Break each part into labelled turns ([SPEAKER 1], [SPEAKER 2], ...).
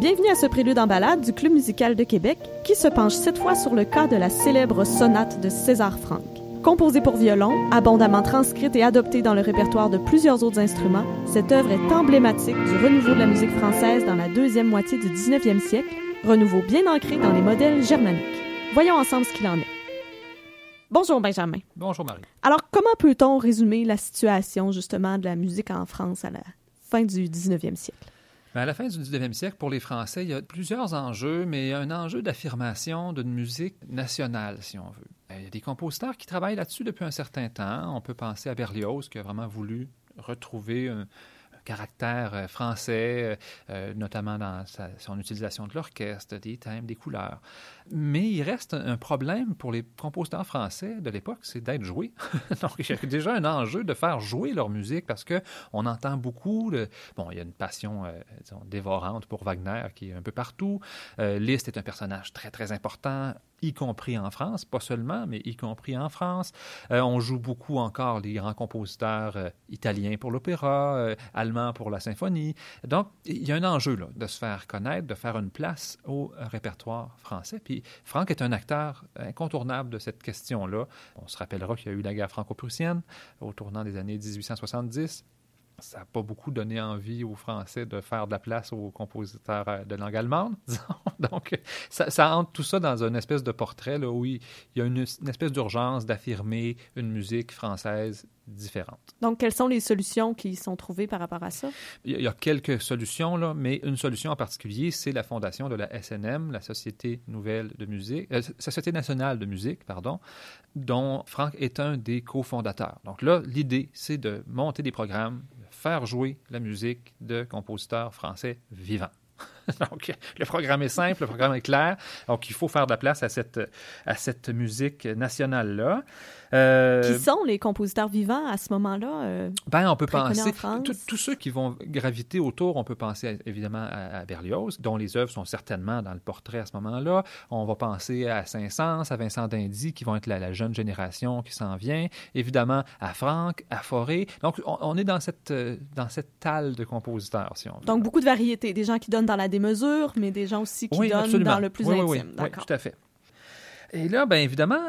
[SPEAKER 1] Bienvenue à ce prélude en balade du Club musical de Québec qui se penche cette fois sur le cas de la célèbre sonate de César Franck. Composée pour violon, abondamment transcrite et adoptée dans le répertoire de plusieurs autres instruments, cette œuvre est emblématique du renouveau de la musique française dans la deuxième moitié du 19e siècle, renouveau bien ancré dans les modèles germaniques. Voyons ensemble ce qu'il en est. Bonjour Benjamin.
[SPEAKER 2] Bonjour Marie.
[SPEAKER 1] Alors, comment peut-on résumer la situation justement de la musique en France à la fin du 19e siècle?
[SPEAKER 2] Ben, à la fin du 19e siècle, pour les Français, il y a plusieurs enjeux, mais un enjeu d'affirmation d'une musique nationale, si on veut. Ben, il y a des compositeurs qui travaillent là-dessus depuis un certain temps. On peut penser à Berlioz, qui a vraiment voulu retrouver un, caractère euh, français, euh, euh, notamment dans son utilisation de l'orchestre, des thèmes, des couleurs. Mais il reste un problème pour les compositeurs français de l'époque, c'est d'être joué. Donc, il y a déjà un enjeu de faire jouer leur musique parce que on entend beaucoup. Bon, il y a une passion dévorante pour Wagner qui est un peu partout. Liszt est un personnage très, très important y compris en France, pas seulement, mais y compris en France. Euh, on joue beaucoup encore les grands compositeurs euh, italiens pour l'opéra, euh, allemands pour la symphonie. Donc, il y a un enjeu là, de se faire connaître, de faire une place au répertoire français. Puis, Franck est un acteur incontournable de cette question-là. On se rappellera qu'il y a eu la guerre franco-prussienne au tournant des années 1870 ça n'a pas beaucoup donné envie aux Français de faire de la place aux compositeurs euh, de langue allemande, disons. Donc, ça, ça, entre tout ça dans une espèce de portrait là, où il, y a une, espèce d'urgence d'affirmer une musique française différente.
[SPEAKER 1] Donc, quelles sont les solutions qui sont trouvées par rapport à ça?
[SPEAKER 2] Il y a, quelques solutions, là, mais une solution en particulier, c'est la fondation de la SNM, la Société Nouvelle de Musique, euh, Société Nationale de Musique, pardon, dont Franck est un des cofondateurs. Donc là, l'idée, c'est de monter des programmes faire jouer la musique de compositeurs français vivants. Donc, le programme est simple, le programme est clair. Donc, il faut faire de la place à cette, à cette musique nationale-là.
[SPEAKER 1] Euh, qui sont les compositeurs vivants à ce moment-là? Euh,
[SPEAKER 2] ben, on peut penser. Tous ceux qui vont graviter autour, on peut penser évidemment à, Berlioz, dont les œuvres sont certainement dans le portrait à ce moment-là. On va penser à Saint-Saëns, à Vincent d'Indy, qui vont être la, jeune génération qui s'en vient. Évidemment, à Franck, à Forêt. Donc, on, est dans cette, euh, dans cette talle de compositeurs, si on veut.
[SPEAKER 1] Donc, beaucoup de variétés. Des gens qui donnent dans la démesure, mais des gens aussi qui donnent dans le plus intime.
[SPEAKER 2] Oui, oui, tout à fait. Et là, bien évidemment,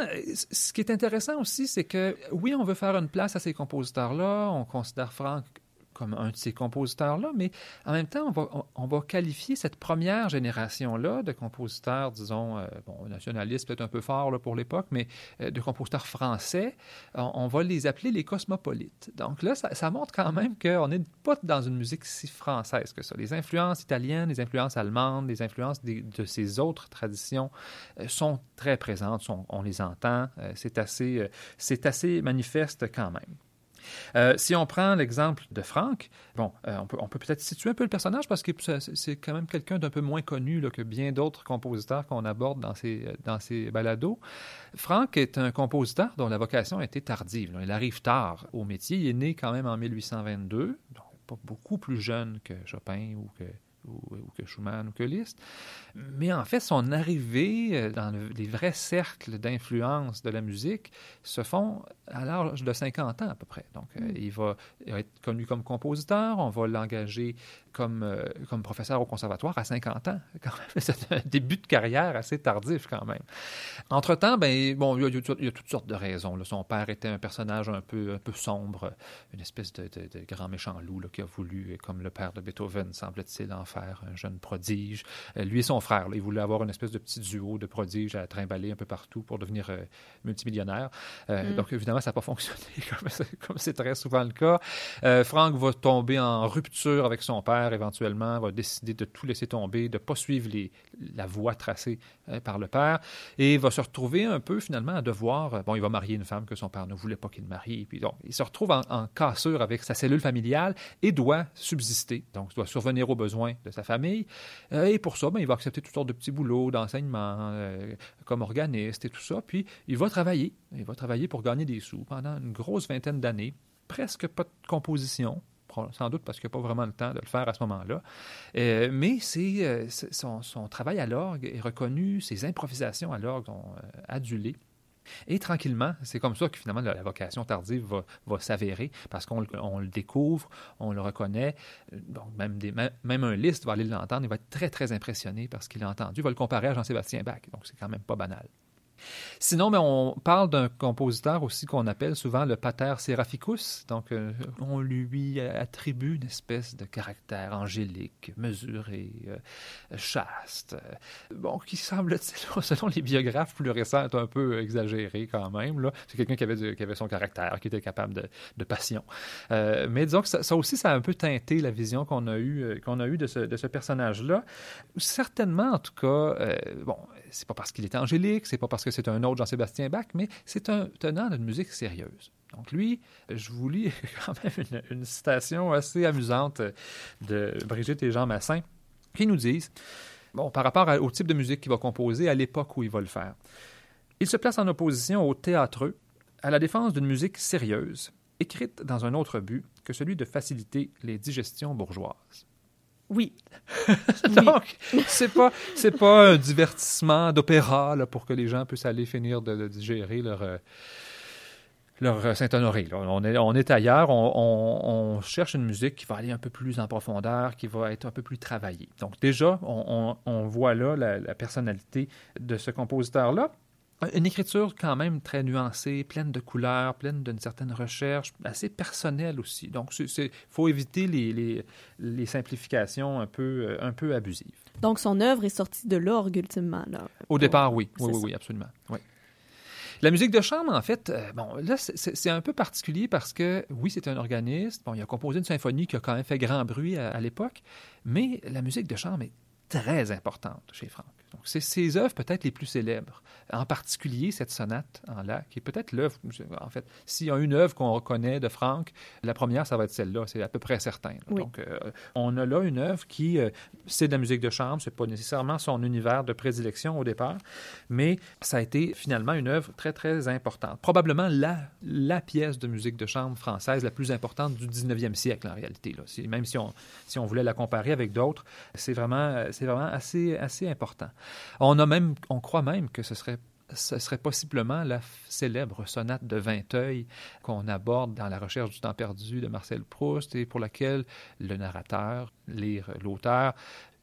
[SPEAKER 2] ce qui est intéressant aussi, c'est que oui, on veut faire une place à ces compositeurs-là. On considère Franck comme un de ces compositeurs-là, mais en même temps, on va, on, va qualifier cette première génération-là de compositeurs, disons, euh, bon, nationalistes peut-être un peu fort là, pour l'époque, mais euh, de compositeurs français, on, va les appeler les cosmopolites. Donc là, ça, montre quand même qu'on n'est pas dans une musique si française que ça. Les influences italiennes, les influences allemandes, les influences de ces autres traditions euh, sont très présentes, on les entend, c'est assez, c'est assez manifeste quand même. Euh, si on prend l'exemple de Franck, bon, euh, on peut peut-être situer un peu le personnage parce que c'est quand même quelqu'un d'un peu moins connu que bien d'autres compositeurs qu'on aborde dans ces, dans ces balados. Franck est un compositeur dont la vocation a été tardive. Il arrive tard au métier. Il est né quand même en 1822, donc pas beaucoup plus jeune que Chopin ou que Schumann ou que Liszt. Mais en fait, son arrivée euh, dans les vrais cercles d'influence de la musique se font à l'âge de 50 ans à peu près. Donc, euh, mm. il, va, être connu comme compositeur, on va l'engager comme, euh, comme professeur au conservatoire à 50 ans. C'est un début de carrière assez tardif quand même. Entre-temps, ben, bon, il y, a, toutes sortes de raisons. Son père était un personnage un peu, un peu sombre, une espèce de, grand méchant loup qui a voulu, comme le père de Beethoven, semble-t-il, en faire un jeune prodige. lui et son frère, là, ils voulaient avoir une espèce de petit duo de prodiges à trimballer un peu partout pour devenir multimillionnaire. Mm. Donc, évidemment, ça n'a pas fonctionné, comme c'est très souvent le cas. Euh, Franck va tomber en rupture avec son père éventuellement, va décider de tout laisser tomber, de ne pas suivre la voie tracée euh, par le père, et va se retrouver un peu finalement à devoir, euh, bon, il va marier une femme que son père ne voulait pas qu'il marie, puis donc il se retrouve en, cassure avec sa cellule familiale et doit subsister, donc doit survenir aux besoins de sa famille, et pour ça, ben, il va accepter toutes sortes de petits boulots d'enseignement, comme organiste et tout ça, puis il va travailler, il va travailler pour gagner des pendant une grosse vingtaine d'années, presque pas de composition, sans doute parce qu'il n'y a pas vraiment le temps de le faire à ce moment-là. Euh, mais euh, son, travail à l'orgue est reconnu, ses improvisations à l'orgue sont euh, adulées. Et tranquillement, c'est comme ça que finalement la vocation tardive va, s'avérer parce qu'on le découvre, on le reconnaît. Donc, même un liste va aller l'entendre, il va être très, très impressionné parce qu'il a entendu, il va le comparer à Jean-Sébastien Bach. Donc, c'est quand même pas banal. Sinon, mais on parle d'un compositeur aussi qu'on appelle souvent le pater seraphicus. Donc, euh, on lui attribue une espèce de caractère angélique, mesuré, euh, chaste. Euh, bon, qui semble, selon les biographes plus récents, être un peu exagéré quand même. C'est quelqu'un qui avait, qui avait son caractère, qui était capable de, passion. mais disons que ça, aussi, ça a un peu teinté la vision qu'on a eue qu'on a eu de ce personnage-là. Certainement, en tout cas, bon, c'est pas parce qu'il est angélique, c'est pas parce que c'est un autre Jean-Sébastien Bach, mais c'est un tenant d'une musique sérieuse. Donc lui, je vous lis quand même une, citation assez amusante de Brigitte et Jean Massin qui nous disent, bon, par rapport au type de musique qu'il va composer à l'époque où il va le faire. Il se place en opposition au théâtreux, à la défense d'une musique sérieuse, écrite dans un autre but que celui de faciliter les digestions bourgeoises.
[SPEAKER 1] Oui.
[SPEAKER 2] Donc, c'est pas c'est pas un divertissement d'opéra pour que les gens puissent aller finir de, digérer leur euh, leur euh, Saint-Honoré. On est, on est ailleurs, on, cherche une musique qui va aller un peu plus en profondeur, qui va être un peu plus travaillée. Donc déjà, on, voit là la personnalité de ce compositeur-là. Une écriture quand même très nuancée, pleine de couleurs, pleine d'une certaine recherche, assez personnelle aussi. Donc, il faut éviter les, les, simplifications un peu, euh, un peu abusives.
[SPEAKER 1] Donc, son œuvre est sortie de l'orgue, ultimement. Là.
[SPEAKER 2] Au départ, oui. Oui, oui, oui, absolument. Oui. La musique de chambre, en fait, euh, bon, là, c'est un peu particulier parce que, oui, c'est un organiste. Bon, il a composé une symphonie qui a quand même fait grand bruit à l'époque, mais la musique de chambre est très importante chez Franck. Donc, c'est ses œuvres peut-être les plus célèbres. En particulier, cette sonate en La, qui est peut-être l'œuvre, en fait, s'il y a une œuvre qu'on reconnaît de Franck, la première, ça va être celle-là, c'est à peu près certain. Donc, euh, on a là une œuvre qui, euh, c'est de la musique de chambre, c'est pas nécessairement son univers de prédilection au départ, mais ça a été finalement une œuvre très, très importante. Probablement la, la pièce de musique de chambre française la plus importante du 19e siècle, en réalité. Là. Même si on, si on voulait la comparer avec d'autres, c'est vraiment, c'est vraiment assez, assez important. On a même, on croit même que ce serait ce serait possiblement la célèbre sonate de Vinteuil qu'on aborde dans La recherche du temps perdu de Marcel Proust et pour laquelle le narrateur, lire l'auteur,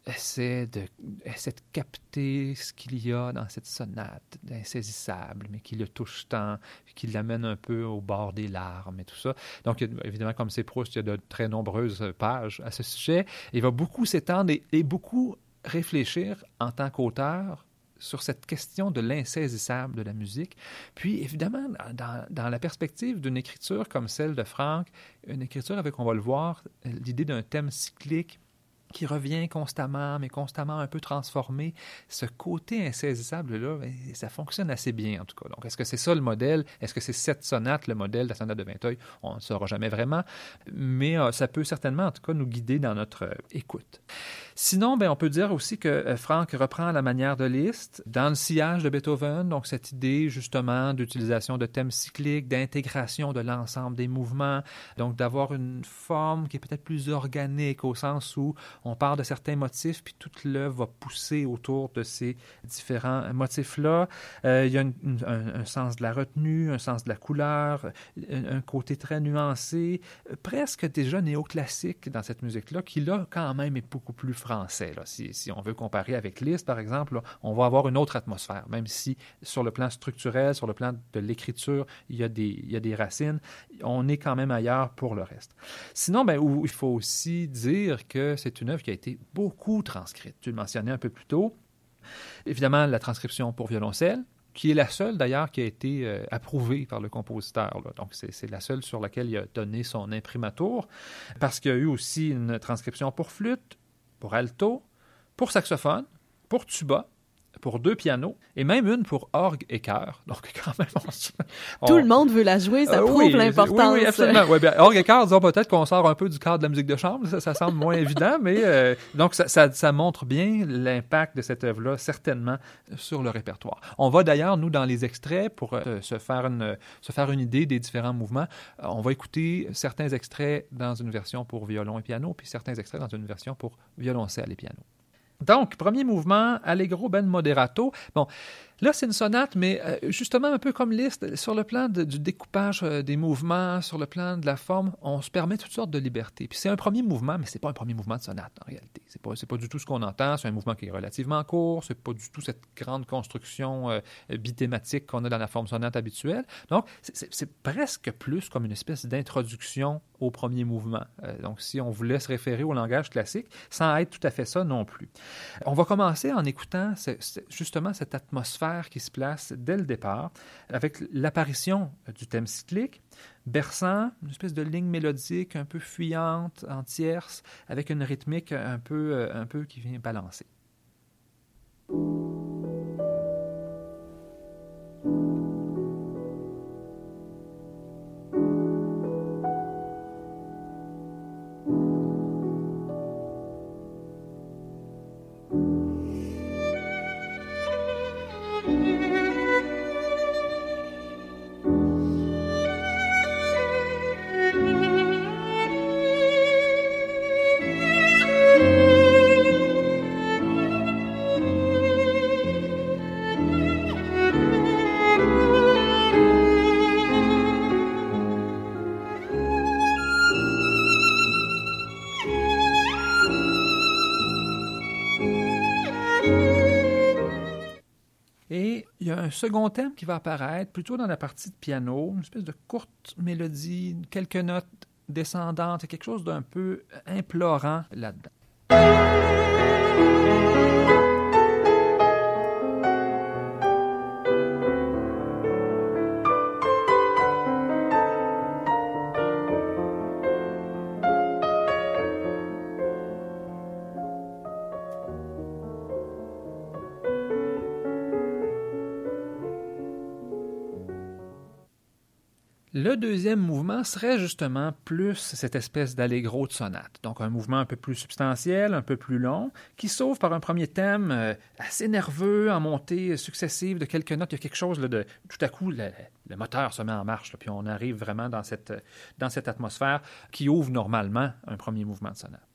[SPEAKER 2] essaie de, essaie de capter ce qu'il y a dans cette sonate d'insaisissable, mais qui le touche tant, qui l'amène un peu au bord des larmes et tout ça. Donc, évidemment, comme c'est Proust, il y a de très nombreuses pages à ce sujet. Il va beaucoup s'étendre et beaucoup réfléchir en tant qu'auteur sur cette question de l'insaisissable de la musique. Puis, évidemment, dans, la perspective d'une écriture comme celle de Franck, une écriture avec, on va le voir, l'idée d'un thème cyclique qui revient constamment, mais constamment un peu transformé. Ce côté insaisissable-là, ben, ça fonctionne assez bien, en tout cas. Donc, est-ce que c'est ça le modèle? Est-ce que c'est cette sonate, le modèle de la sonate de Vinteuil? On ne saura jamais vraiment, mais euh, ça peut certainement, en tout cas, nous guider dans notre euh, écoute. Sinon, ben, on peut dire aussi que euh, Franck reprend la manière de Liszt dans le sillage de Beethoven, donc cette idée justement d'utilisation de thèmes cycliques, d'intégration de l'ensemble des mouvements, donc d'avoir une forme qui est peut-être plus organique au sens où on part de certains motifs, puis toute l'œuvre va pousser autour de ces différents motifs-là. Euh, il y a un, sens de la retenue, un sens de la couleur, un, côté très nuancé, presque déjà néoclassique dans cette musique-là, qui là quand même est beaucoup plus français. Si, on veut comparer avec Liszt, par exemple, on va avoir une autre atmosphère, même si sur le plan structurel, sur le plan de l'écriture, il, y a des, il y a des racines, on est quand même ailleurs pour le reste. Sinon, ben, il faut aussi dire que c'est une œuvre qui a été beaucoup transcrite. Tu le mentionnais un peu plus tôt. Évidemment, la transcription pour violoncelle, qui est la seule d'ailleurs qui a été euh, approuvée par le compositeur. Donc, c'est la seule sur laquelle il a donné son imprimatur, parce qu'il y a eu aussi une transcription pour flûte, pour alto, pour saxophone, pour tuba, pour deux pianos et même une pour orgue et chœur. Donc, quand même,
[SPEAKER 1] Tout le monde veut la jouer, ça euh, prouve l'importance.
[SPEAKER 2] Oui, oui, absolument. Ouais, bien, orgue et chœur, disons peut-être qu'on sort un peu du cadre de la musique de chambre, ça, ça semble moins évident, mais euh, donc ça, ça, ça, montre bien l'impact de cette œuvre-là, certainement, sur le répertoire. On va d'ailleurs, nous, dans les extraits, pour euh, se, faire une, se faire une idée des différents mouvements, on va écouter certains extraits dans une version pour violon et piano, puis certains extraits dans une version pour violoncelle et piano. Donc, premier mouvement, Allegro ben moderato. Bon, Là, c'est une sonate, mais euh, justement un peu comme Liszt, sur le plan du découpage euh, des mouvements, sur le plan de la forme, on se permet toutes sortes de libertés. Puis c'est un premier mouvement, mais c'est pas un premier mouvement de sonate en réalité. C'est pas, pas du tout ce qu'on entend. C'est un mouvement qui est relativement court. C'est pas du tout cette grande construction euh, bithématique qu'on a dans la forme sonate habituelle. Donc, c'est presque plus comme une espèce d'introduction au premier mouvement. donc, si on voulait se référer au langage classique, sans être tout à fait ça non plus. On va commencer en écoutant justement cette atmosphère qui se place dès le départ, avec l'apparition du thème cyclique, berçant, une espèce de ligne mélodique un peu fuyante, en tierce, avec une rythmique un peu, euh, un peu qui vient balancer. Second thème qui va apparaître plutôt dans la partie de piano, une espèce de courte mélodie, quelques notes descendantes, quelque chose d'un peu implorant là-dedans. Deuxième mouvement serait justement plus cette espèce d'allegro de sonate, donc un mouvement un peu plus substantiel, un peu plus long, qui s'ouvre par un premier thème euh, assez nerveux en montée successive de quelques notes. Il y a quelque chose de tout à coup le, moteur se met en marche, puis on arrive vraiment dans cette, dans cette atmosphère qui ouvre normalement un premier mouvement de sonate.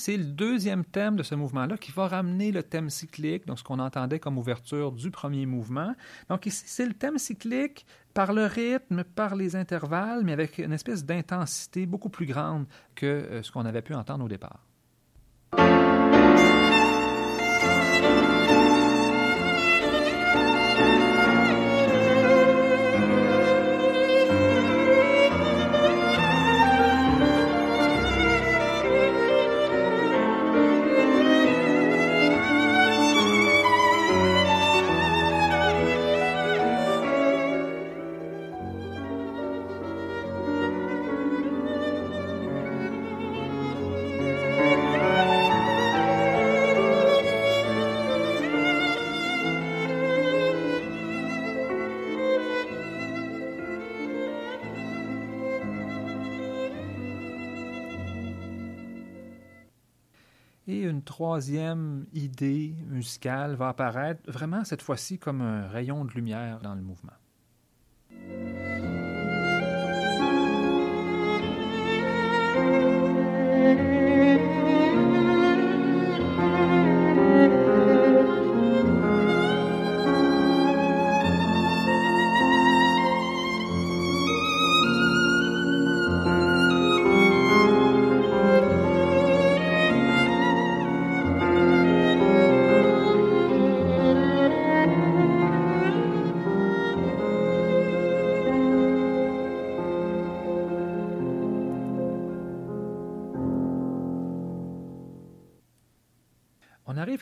[SPEAKER 2] C'est le deuxième thème de ce mouvement-là qui va ramener le thème cyclique, donc ce qu'on entendait comme ouverture du premier mouvement. Donc ici, c'est le thème cyclique par le rythme, par les intervalles, mais avec une espèce d'intensité beaucoup plus grande que euh, ce qu'on avait pu entendre au départ. Troisième idée musicale va apparaître vraiment cette fois-ci comme un rayon de lumière dans le mouvement.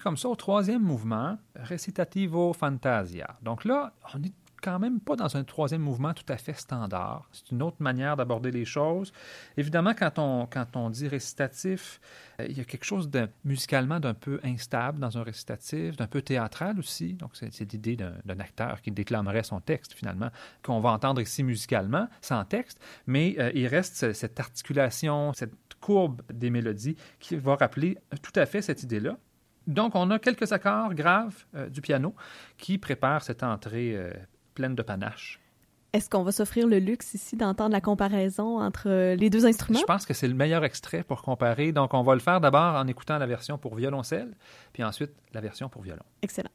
[SPEAKER 2] Comme ça au troisième mouvement, Recitativo Fantasia. Donc là, on est quand même pas dans un troisième mouvement tout à fait standard. C'est une autre manière d'aborder les choses. Évidemment, quand on, quand on dit récitatif, euh, il y a quelque chose de, musicalement d'un peu instable dans un récitatif, d'un peu théâtral aussi. Donc, c'est l'idée d'un acteur qui déclamerait son texte, finalement, qu'on va entendre ici musicalement, sans texte, mais euh, il reste cette articulation, cette courbe des mélodies qui va rappeler tout à fait cette idée-là. Donc, on a quelques accords graves euh, du piano qui préparent cette entrée euh, pleine de panache.
[SPEAKER 1] Est-ce qu'on va s'offrir le luxe ici d'entendre la comparaison entre euh, les deux instruments?
[SPEAKER 2] Je pense que c'est le meilleur extrait pour comparer. Donc, on va le faire d'abord en écoutant la version pour violoncelle, puis ensuite la version pour violon.
[SPEAKER 1] Excellent.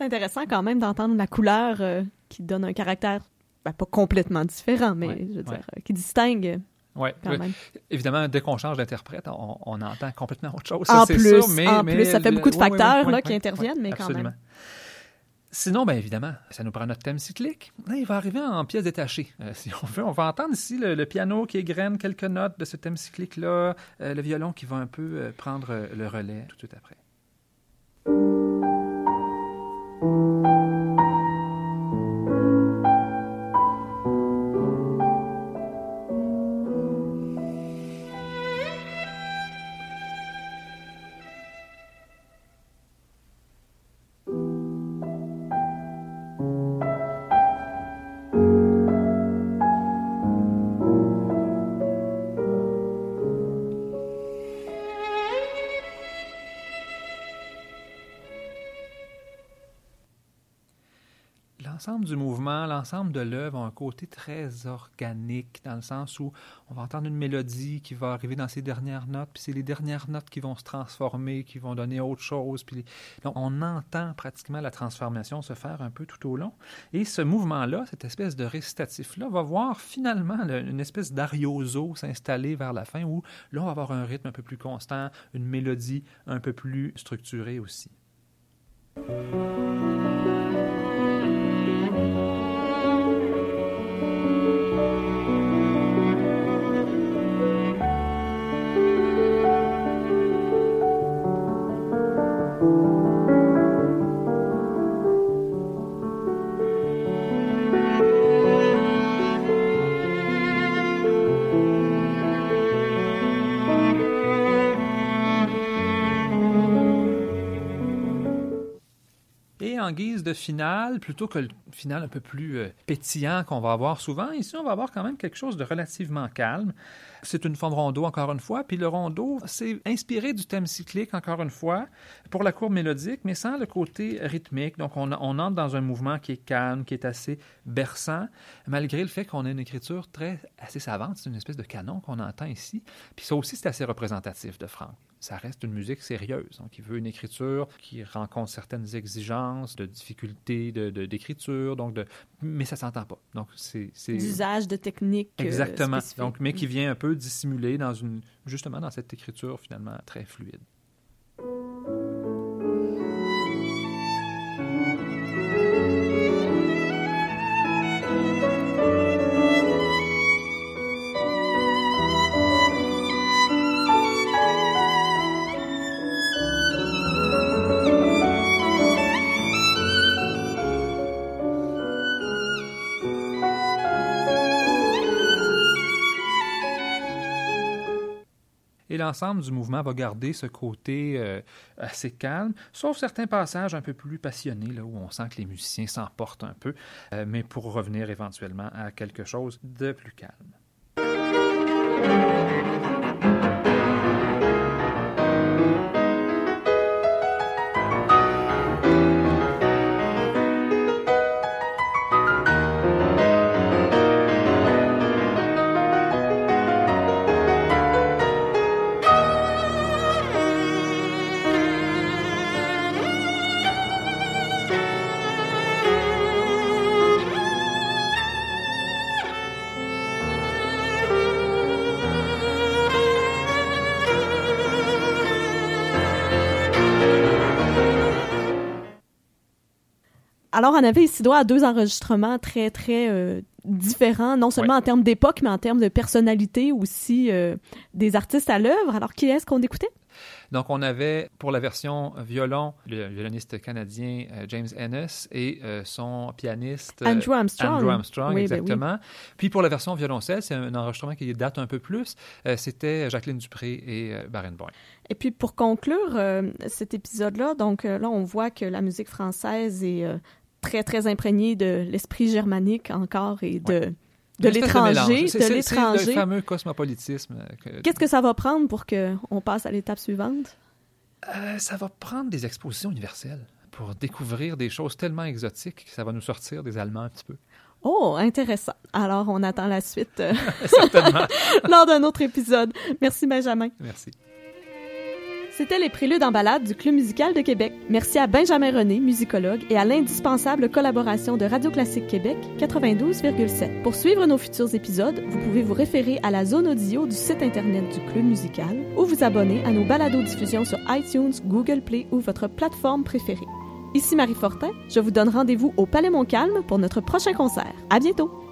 [SPEAKER 1] C'est intéressant quand même d'entendre la couleur euh, qui donne un caractère ben, pas complètement différent, mais
[SPEAKER 2] Ouais,
[SPEAKER 1] je veux
[SPEAKER 2] ouais.
[SPEAKER 1] dire, euh, qui distingue même.
[SPEAKER 2] Évidemment, dès qu'on change d'interprète, on, on entend complètement autre chose.
[SPEAKER 1] En
[SPEAKER 2] ça,
[SPEAKER 1] plus,
[SPEAKER 2] sûr, mais,
[SPEAKER 1] en
[SPEAKER 2] mais
[SPEAKER 1] plus, ça fait
[SPEAKER 2] le-
[SPEAKER 1] beaucoup de facteurs,
[SPEAKER 2] ouais,
[SPEAKER 1] là, qui interviennent, mais quand même.
[SPEAKER 2] Sinon, bien évidemment, ça nous prend notre thème cyclique. Là, il va arriver en pièces détachées, euh, si on veut. On va entendre ici le, le piano qui égrène quelques notes de ce thème cyclique-là, euh, le violon qui va un peu euh, prendre le relais tout de suite après. L'ensemble de l'œuvre a un côté très organique, dans le sens où on va entendre une mélodie qui va arriver dans ses dernières notes, puis c'est les dernières notes qui vont se transformer, qui vont donner autre chose. Puis on entend pratiquement la transformation se faire un peu tout au long. Et ce mouvement-là, cette espèce de récitatif-là, va voir finalement le- une espèce d'arioso s'installer vers la fin, où là, on va avoir un rythme un peu plus constant, une mélodie un peu plus structurée aussi. Et en guise de finale, plutôt que le final un peu plus euh, pétillant qu'on va avoir souvent, ici on va avoir quand même quelque chose de relativement calme. C'est une forme rondeau encore une fois, puis le rondeau, c'est inspiré du thème cyclique encore une fois, pour la courbe mélodique, mais sans le côté rythmique. Donc on, entre dans un mouvement qui est calme, qui est assez berçant, malgré le fait qu'on a une écriture très assez savante. C'est une espèce de canon qu'on entend ici. Puis ça aussi, c'est assez représentatif de Franck ça reste une musique sérieuse. Donc, il veut une écriture qui rencontre certaines exigences de difficultés de, de- d'écriture, donc de, mais ça s'entend pas. Donc, c'est,
[SPEAKER 1] d'usage de techniques euh,
[SPEAKER 2] exactement. Donc, mais qui vient un peu dissimuler dans une, justement dans cette écriture finalement très fluide. L'ensemble du mouvement va garder ce côté euh, assez calme, sauf certains passages un peu plus passionnés, là, où on sent que les musiciens s'emportent un peu, euh, mais pour revenir éventuellement à quelque chose de plus calme.
[SPEAKER 1] Alors, on avait ici droit à deux enregistrements très, très euh, différents, non seulement en termes d'époque, mais en termes de personnalité aussi euh, des artistes à l'œuvre. Alors, qui est-ce qu'on écoutait?
[SPEAKER 2] Donc, on avait pour la version violon le violoniste canadien euh, James Ennis et son pianiste
[SPEAKER 1] Andrew Armstrong.
[SPEAKER 2] Andrew Armstrong,
[SPEAKER 1] Oui, ben
[SPEAKER 2] exactement. Puis pour la version violoncelle, c'est un enregistrement qui date un peu plus. C'était Jacqueline Dupré et Barenboim.
[SPEAKER 1] Et puis pour conclure cet épisode-là, donc là on voit que la musique française est très, très imprégné de l'esprit germanique encore et de, de l'étranger.
[SPEAKER 2] De
[SPEAKER 1] l'étranger.
[SPEAKER 2] le fameux cosmopolitisme.
[SPEAKER 1] Que... Qu'est-ce que ça va prendre pour qu'on passe à l'étape suivante?
[SPEAKER 2] Euh, ça va prendre des expositions universelles pour découvrir des choses tellement exotiques que ça va nous sortir des Allemands un petit peu.
[SPEAKER 1] Oh, intéressant. Alors, on attend la suite
[SPEAKER 2] euh, Certainement.
[SPEAKER 1] lors d'un autre épisode. Merci, Benjamin.
[SPEAKER 2] Merci.
[SPEAKER 1] C'était les préludes en balade du Club musical de Québec. Merci à Benjamin René, musicologue, et à l'indispensable collaboration de Radio Classique Québec 92,7. Pour suivre nos futurs épisodes, vous pouvez vous référer à la zone audio du site internet du Club musical ou vous abonner à nos balados-diffusions sur iTunes, Google Play ou votre plateforme préférée. Ici Marie Fortin, je vous donne rendez-vous au Palais Montcalm pour notre prochain concert. À bientôt!